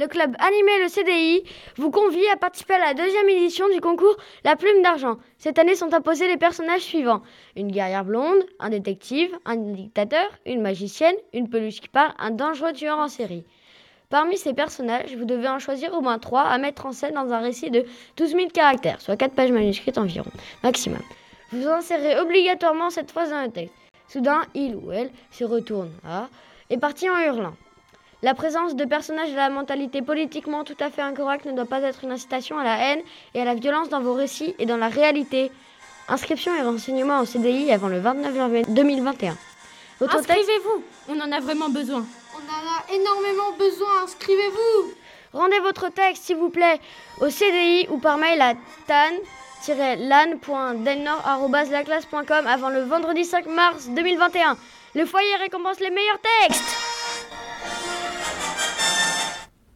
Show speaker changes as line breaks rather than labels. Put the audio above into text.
le club animé le CDI vous convie à participer à la deuxième édition du concours La Plume d'Argent. Cette année sont imposés les personnages suivants une guerrière blonde, un détective, un dictateur, une magicienne, une peluche qui parle, un dangereux tueur en série. Parmi ces personnages, vous devez en choisir au moins trois à mettre en scène dans un récit de 12 000 caractères, soit 4 pages manuscrites environ, maximum. Vous insérez obligatoirement cette phrase dans le texte. Soudain, il ou elle se retourne et partit en hurlant. La présence de personnages de la mentalité politiquement tout à fait incorrecte ne doit pas être une incitation à la haine et à la violence dans vos récits et dans la réalité. Inscription et renseignements au CDI avant le 29 janvier 2021.
Inscrivez-vous, on en a vraiment besoin.
On en a énormément besoin, inscrivez-vous
Rendez votre texte, s'il vous plaît, au CDI ou par mail à tan-lan.delnord.laclasse.com avant le vendredi 5 mars 2021. Le foyer récompense les meilleurs textes